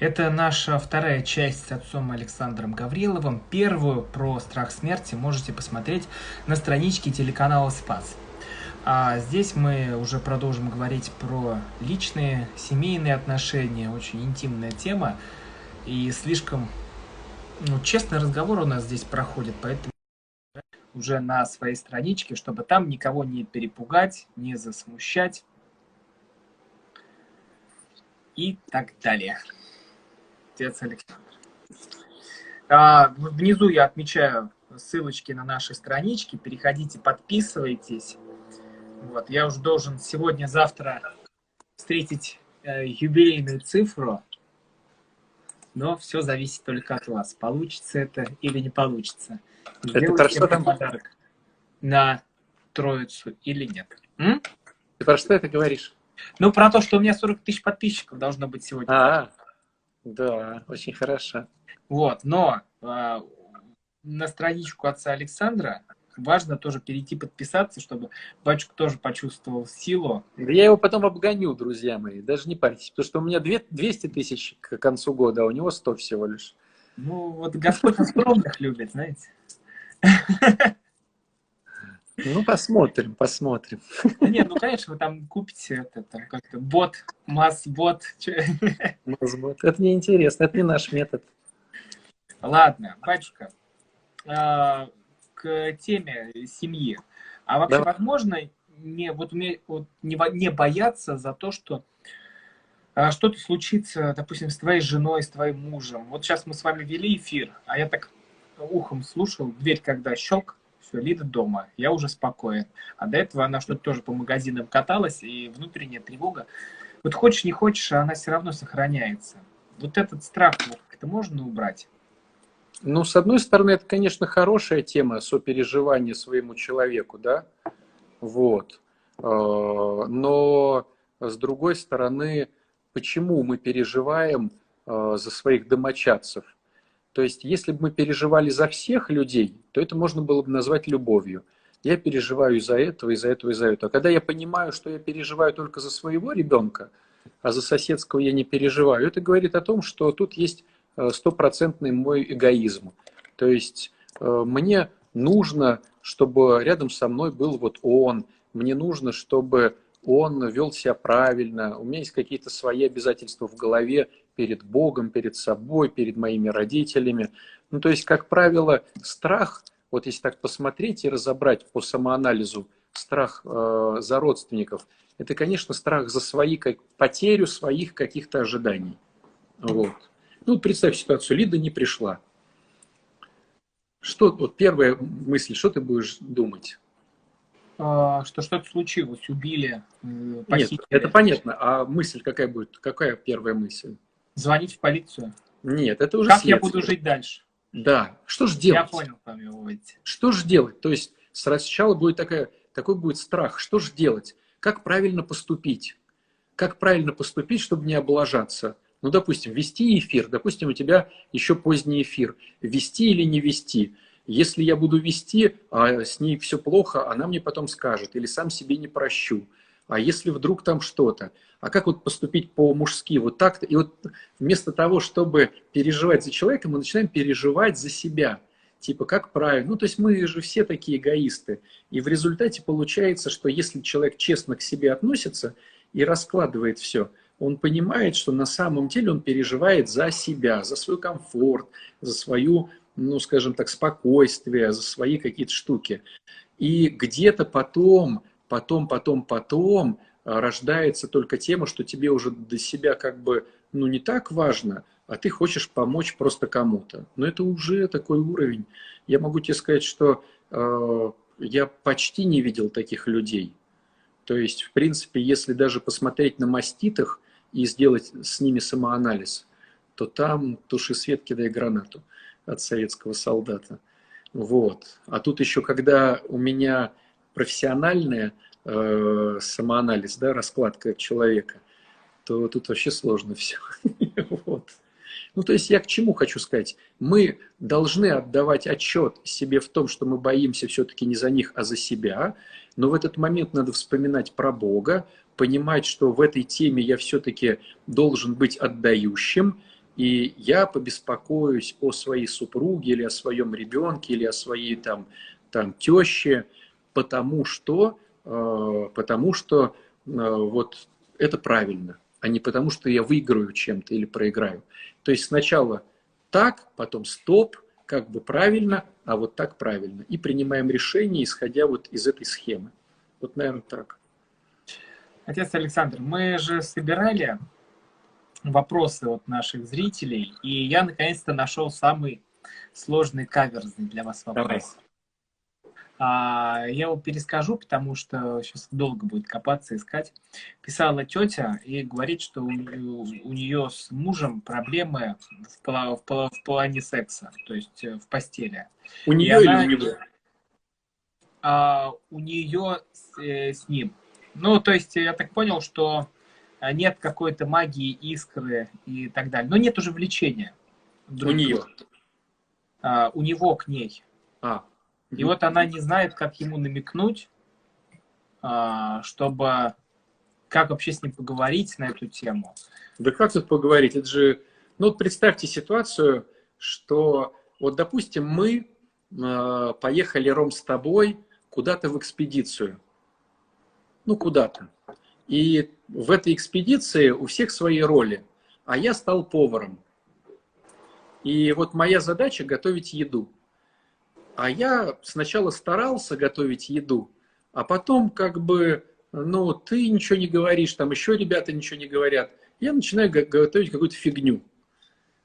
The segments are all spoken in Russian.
Это наша вторая часть с отцом Александром Гавриловым. Первую про страх смерти можете посмотреть на страничке телеканала «Спас». А здесь мы уже продолжим говорить про личные, семейные отношения. Очень интимная тема. И слишком ну, честный разговор у нас здесь проходит, поэтому уже на своей страничке, чтобы там никого не перепугать, не засмущать и так далее. Отец Александр. А, внизу я отмечаю ссылочки на наши странички. Переходите, подписывайтесь. Вот, я уже должен сегодня-завтра встретить э, юбилейную цифру, но все зависит только от вас. Получится это или не получится. Это что там? подарок на Троицу или нет. М? Ты про что это говоришь? Ну, про то, что у меня 40 тысяч подписчиков должно быть сегодня. А, да, очень хорошо. Вот, но э, на страничку отца Александра важно тоже перейти подписаться, чтобы батюшка тоже почувствовал силу. Я его потом обгоню, друзья мои, даже не парьтесь, потому что у меня 200 тысяч к концу года, а у него 100 всего лишь. Ну, вот Господь скромных любит, знаете. Ну, посмотрим, посмотрим. Не, ну, конечно, вы там купите это, там как-то бот, масс-бот. Масс-бот. Это неинтересно, это не наш метод. Ладно, батюшка, а, к теме семьи. А вообще, Давай. возможно, не, вот, вот, не, не бояться за то, что а, что-то случится, допустим, с твоей женой, с твоим мужем. Вот сейчас мы с вами вели эфир, а я так ухом слушал, дверь когда щелк, все, Лида дома, я уже спокоен. А до этого она что-то тоже по магазинам каталась, и внутренняя тревога. Вот хочешь, не хочешь, она все равно сохраняется. Вот этот страх как-то можно убрать? Ну, с одной стороны, это, конечно, хорошая тема сопереживания своему человеку, да, вот. Э, но, с другой стороны, почему мы переживаем э, за своих домочадцев? То есть, если бы мы переживали за всех людей, то это можно было бы назвать любовью. Я переживаю из-за этого, из-за этого, из-за этого. А когда я понимаю, что я переживаю только за своего ребенка, а за соседского я не переживаю, это говорит о том, что тут есть Э, стопроцентный мой эгоизм. То есть э, мне нужно, чтобы рядом со мной был вот он, мне нужно, чтобы он вел себя правильно, у меня есть какие-то свои обязательства в голове перед Богом, перед собой, перед моими родителями. Ну, то есть, как правило, страх, вот если так посмотреть и разобрать по самоанализу, страх э, за родственников, это, конечно, страх за свои, как, потерю своих каких-то ожиданий. Вот. Ну, представь ситуацию, Лида не пришла. Что, вот первая мысль, что ты будешь думать? А, что что-то случилось, убили, похитили. Нет, это понятно. А мысль какая будет? Какая первая мысль? Звонить в полицию. Нет, это уже Как следствие. я буду жить дальше? Да. Что же делать? Я понял, помилуйте. Что же делать? То есть сначала будет такая, такой будет страх. Что же делать? Как правильно поступить? Как правильно поступить, чтобы не облажаться? Ну, допустим, вести эфир, допустим, у тебя еще поздний эфир. Вести или не вести? Если я буду вести, а с ней все плохо, она мне потом скажет, или сам себе не прощу. А если вдруг там что-то? А как вот поступить по-мужски? Вот так-то. И вот вместо того, чтобы переживать за человека, мы начинаем переживать за себя. Типа, как правильно? Ну, то есть мы же все такие эгоисты. И в результате получается, что если человек честно к себе относится и раскладывает все – он понимает, что на самом деле он переживает за себя, за свой комфорт, за свою, ну, скажем так, спокойствие, за свои какие-то штуки. И где-то потом, потом, потом, потом а, рождается только тема, что тебе уже до себя как бы, ну, не так важно, а ты хочешь помочь просто кому-то. Но это уже такой уровень. Я могу тебе сказать, что э, я почти не видел таких людей. То есть, в принципе, если даже посмотреть на маститах, и сделать с ними самоанализ, то там туши свет, кидай гранату от советского солдата. Вот. А тут еще, когда у меня профессиональный э, самоанализ, да, раскладка человека, то тут вообще сложно все. вот. Ну, то есть я к чему хочу сказать? Мы должны отдавать отчет себе в том, что мы боимся все-таки не за них, а за себя. Но в этот момент надо вспоминать про Бога, понимать, что в этой теме я все-таки должен быть отдающим, и я побеспокоюсь о своей супруге или о своем ребенке или о своей там, там теще, потому что, э, потому что э, вот это правильно, а не потому что я выиграю чем-то или проиграю. То есть сначала так, потом стоп, как бы правильно, а вот так правильно. И принимаем решение, исходя вот из этой схемы. Вот, наверное, так. Отец Александр, мы же собирали вопросы от наших зрителей, и я наконец-то нашел самый сложный каверзный для вас вопрос. Давай. А, я его перескажу, потому что сейчас долго будет копаться, искать. Писала тетя и говорит, что у, у нее с мужем проблемы в, в, в плане секса, то есть э, в постели. У нее или у него? А, у нее с, э, с ним. Ну, то есть я так понял, что нет какой-то магии, искры и так далее. Но нет уже влечения. Друг у нее? А, у него к ней. А, и вот она не знает, как ему намекнуть, а, чтобы как вообще с ним поговорить на эту тему. Да как тут поговорить? Это же, ну представьте ситуацию, что вот, допустим, мы э, поехали, Ром, с тобой куда-то в экспедицию. Ну, куда-то. И в этой экспедиции у всех свои роли. А я стал поваром. И вот моя задача готовить еду. А я сначала старался готовить еду, а потом как бы, ну, ты ничего не говоришь, там еще ребята ничего не говорят. Я начинаю готовить какую-то фигню.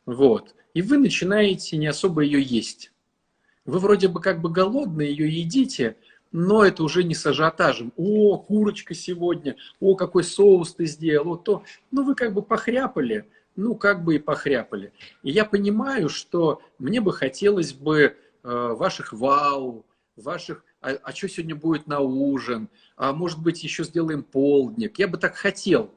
Вот. И вы начинаете не особо ее есть. Вы вроде бы как бы голодные, ее едите, но это уже не с ажиотажем. О, курочка сегодня, о, какой соус ты сделал, о, то. Ну, вы как бы похряпали, ну, как бы и похряпали. И я понимаю, что мне бы хотелось бы ваших вау, ваших, а, а что сегодня будет на ужин, а может быть еще сделаем полдник. Я бы так хотел.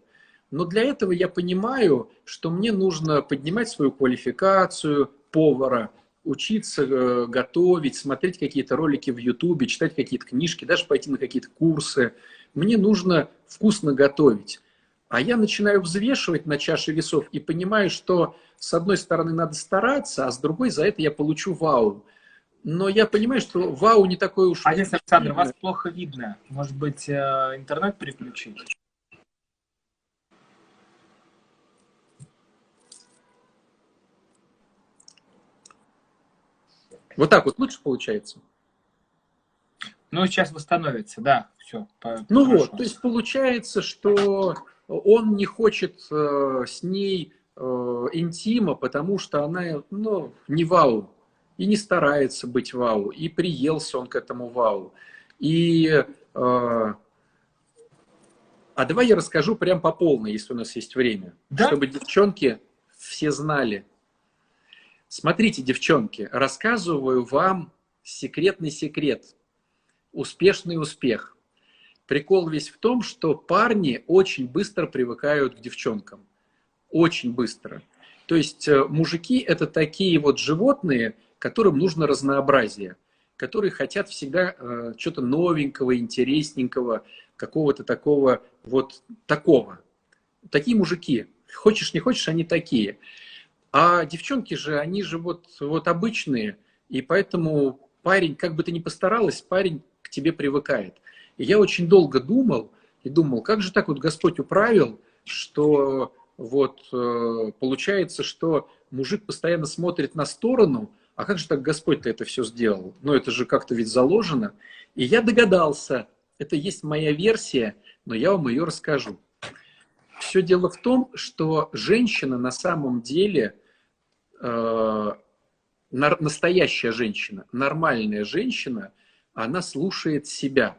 Но для этого я понимаю, что мне нужно поднимать свою квалификацию повара, учиться э, готовить, смотреть какие-то ролики в Ютубе, читать какие-то книжки, даже пойти на какие-то курсы. Мне нужно вкусно готовить. А я начинаю взвешивать на чаше весов и понимаю, что с одной стороны надо стараться, а с другой за это я получу вау но я понимаю, что вау не такой уж... Здесь, Александр, вас плохо видно. Может быть, э, интернет переключить? Вот так вот лучше получается? Ну, сейчас восстановится, да, все. ну хорошо. вот, то есть получается, что он не хочет э, с ней э, интима, потому что она, ну, не вау и не старается быть вау, и приелся он к этому вау. И, э, а давай я расскажу прям по полной, если у нас есть время, да? чтобы девчонки все знали. Смотрите, девчонки, рассказываю вам секретный секрет, успешный успех. Прикол весь в том, что парни очень быстро привыкают к девчонкам. Очень быстро. То есть э, мужики это такие вот животные, которым нужно разнообразие, которые хотят всегда э, что-то новенького, интересненького, какого-то такого, вот такого. Такие мужики. Хочешь, не хочешь, они такие. А девчонки же, они же вот, вот обычные, и поэтому парень, как бы ты ни постаралась, парень к тебе привыкает. И я очень долго думал, и думал, как же так вот Господь управил, что вот э, получается, что мужик постоянно смотрит на сторону, а как же так Господь-то это все сделал? Ну, это же как-то ведь заложено. И я догадался, это есть моя версия, но я вам ее расскажу. Все дело в том, что женщина на самом деле, э, настоящая женщина, нормальная женщина, она слушает себя.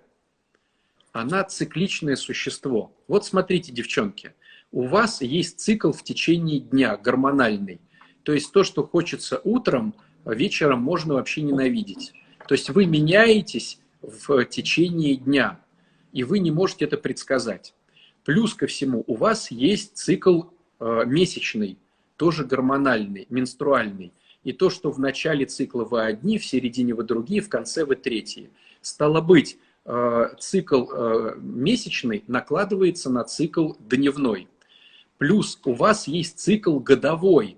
Она цикличное существо. Вот смотрите, девчонки, у вас есть цикл в течение дня, гормональный. То есть то, что хочется утром – вечером можно вообще ненавидеть. То есть вы меняетесь в течение дня, и вы не можете это предсказать. Плюс ко всему, у вас есть цикл э, месячный, тоже гормональный, менструальный. И то, что в начале цикла вы одни, в середине вы другие, в конце вы третьи. Стало быть, э, цикл э, месячный накладывается на цикл дневной. Плюс у вас есть цикл годовой,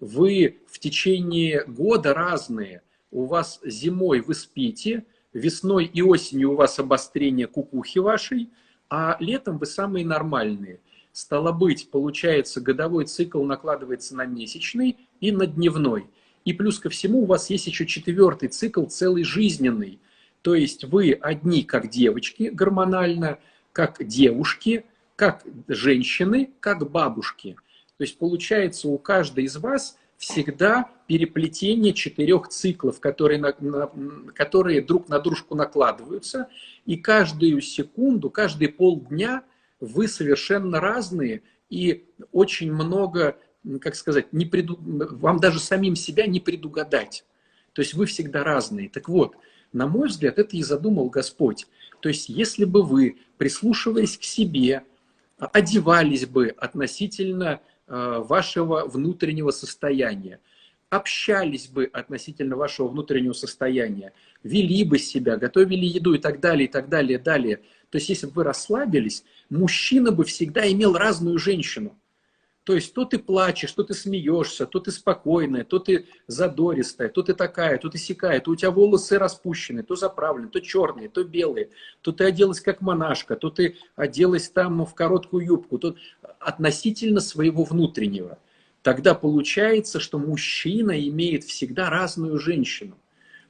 вы в течение года разные. У вас зимой вы спите, весной и осенью у вас обострение кукухи вашей, а летом вы самые нормальные. Стало быть, получается, годовой цикл накладывается на месячный и на дневной. И плюс ко всему у вас есть еще четвертый цикл, целый жизненный. То есть вы одни как девочки гормонально, как девушки, как женщины, как бабушки. То есть получается у каждой из вас всегда переплетение четырех циклов, которые, на, на, которые друг на дружку накладываются, и каждую секунду, каждые полдня вы совершенно разные, и очень много, как сказать, не преду... вам даже самим себя не предугадать. То есть вы всегда разные. Так вот, на мой взгляд, это и задумал Господь. То есть если бы вы, прислушиваясь к себе, одевались бы относительно вашего внутреннего состояния, общались бы относительно вашего внутреннего состояния, вели бы себя, готовили еду и так далее, и так далее, далее. То есть, если бы вы расслабились, мужчина бы всегда имел разную женщину. То есть, то ты плачешь, то ты смеешься, то ты спокойная, то ты задористая, то ты такая, то ты сякая, то у тебя волосы распущены, то заправлены, то черные, то белые, то ты оделась как монашка, то ты оделась там в короткую юбку, то относительно своего внутреннего. Тогда получается, что мужчина имеет всегда разную женщину.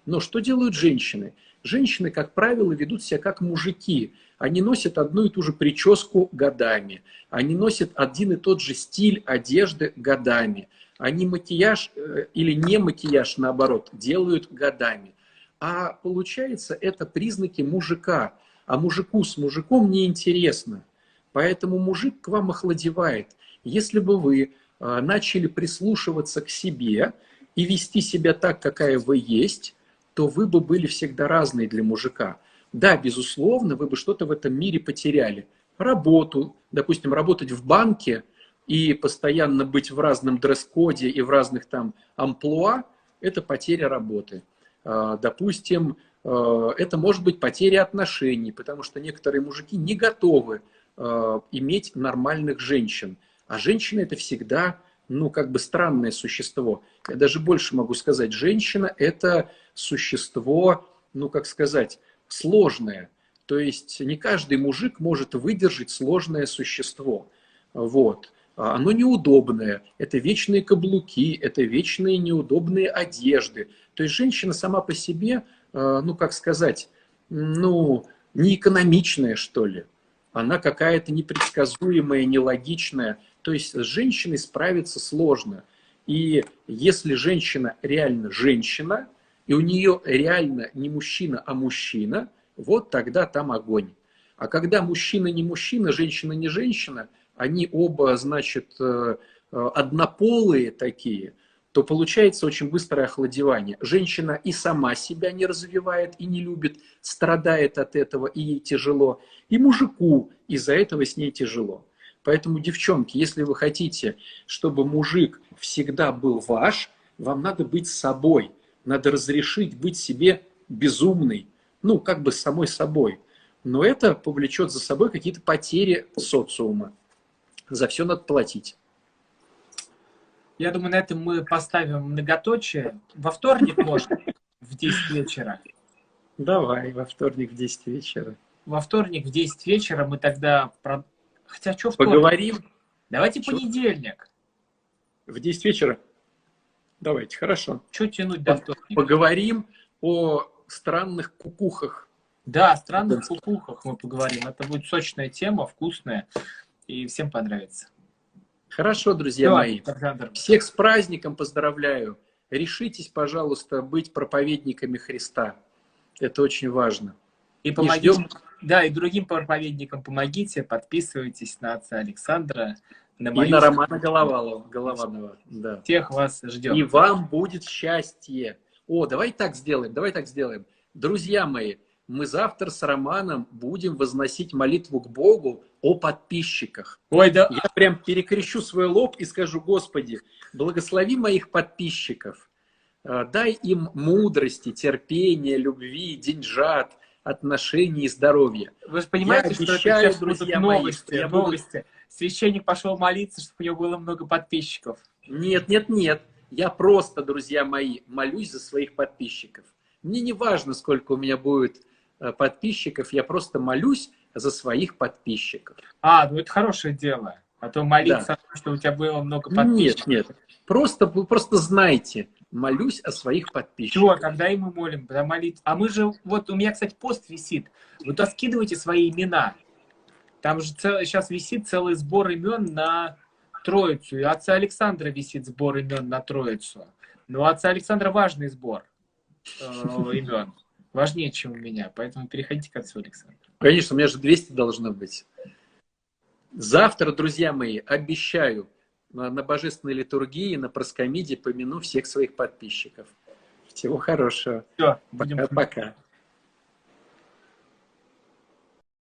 Но что делают женщины? Женщины, как правило, ведут себя как мужики. Они носят одну и ту же прическу годами. Они носят один и тот же стиль одежды годами. Они макияж э, или не макияж, наоборот, делают годами. А получается, это признаки мужика. А мужику с мужиком неинтересно. Поэтому мужик к вам охладевает. Если бы вы э, начали прислушиваться к себе и вести себя так, какая вы есть, то вы бы были всегда разные для мужика. Да, безусловно, вы бы что-то в этом мире потеряли. Работу, допустим, работать в банке и постоянно быть в разном дресс-коде и в разных там амплуа – это потеря работы. А, допустим, а, это может быть потеря отношений, потому что некоторые мужики не готовы а, иметь нормальных женщин. А женщина – это всегда ну, как бы странное существо. Я даже больше могу сказать, женщина – это существо, ну, как сказать, сложное. То есть не каждый мужик может выдержать сложное существо. Вот. А оно неудобное, это вечные каблуки, это вечные неудобные одежды. То есть женщина сама по себе, э, ну, как сказать, ну, неэкономичная, что ли. Она какая-то непредсказуемая, нелогичная. То есть с женщиной справиться сложно. И если женщина реально женщина, и у нее реально не мужчина, а мужчина, вот тогда там огонь. А когда мужчина не мужчина, женщина не женщина, они оба, значит, э, э, однополые такие, то получается очень быстрое охладевание. Женщина и сама себя не развивает и не любит, страдает от этого, и ей тяжело. И мужику из-за этого с ней тяжело. Поэтому, девчонки, если вы хотите, чтобы мужик всегда был ваш, вам надо быть собой. Надо разрешить быть себе безумной, ну, как бы самой собой. Но это повлечет за собой какие-то потери социума. За все надо платить. Я думаю, на этом мы поставим многоточие. Во вторник, может, в 10 вечера. Давай, во вторник в 10 вечера. Во вторник в 10 вечера мы тогда Хотя что вторник? Поговорим. Давайте что? понедельник. В 10 вечера? Давайте, хорошо. Что тянуть до вторника? Поговорим о странных кукухах. Да, о странных кукухах мы поговорим. Это будет сочная тема, вкусная, и всем понравится. Хорошо, друзья Все, мои. Александр. Всех с праздником поздравляю. Решитесь, пожалуйста, быть проповедниками Христа. Это очень важно. И помогите, ждем... да, и другим проповедникам помогите, подписывайтесь на отца Александра, на мою... И на Романа Головалова, Голованова. Да. Всех вас ждем. И вам будет счастье. О, давай так сделаем, давай так сделаем. Друзья мои, мы завтра с Романом будем возносить молитву к Богу о подписчиках. Ой, да. Я прям перекрещу свой лоб и скажу, Господи, благослови моих подписчиков. А, дай им мудрости, терпения, любви, деньжат, отношений и здоровья. Вы же понимаете, Я что обещаю, это сейчас друзья новости, мои, новости. Буду... Священник пошел молиться, чтобы у него было много подписчиков. Нет, нет, нет. Я просто, друзья мои, молюсь за своих подписчиков. Мне не важно, сколько у меня будет э, подписчиков, я просто молюсь за своих подписчиков. А, ну это хорошее дело. А то молиться, да. что у тебя было много подписчиков. Нет, нет. Просто, вы просто знайте, молюсь о своих подписчиках. Все, когда и мы молим, когда молитва. А мы же, вот у меня, кстати, пост висит. Вы то скидывайте свои имена. Там же цел, сейчас висит целый сбор имен на Троицу. И отца Александра висит сбор имен на Троицу. Но у отца Александра важный сбор э, имен. Важнее, чем у меня. Поэтому переходите к отцу Александру. Конечно, у меня же 200 должно быть. Завтра, друзья мои, обещаю, на божественной литургии, на проскомиде помяну всех своих подписчиков. Всего хорошего. Все, пока-пока.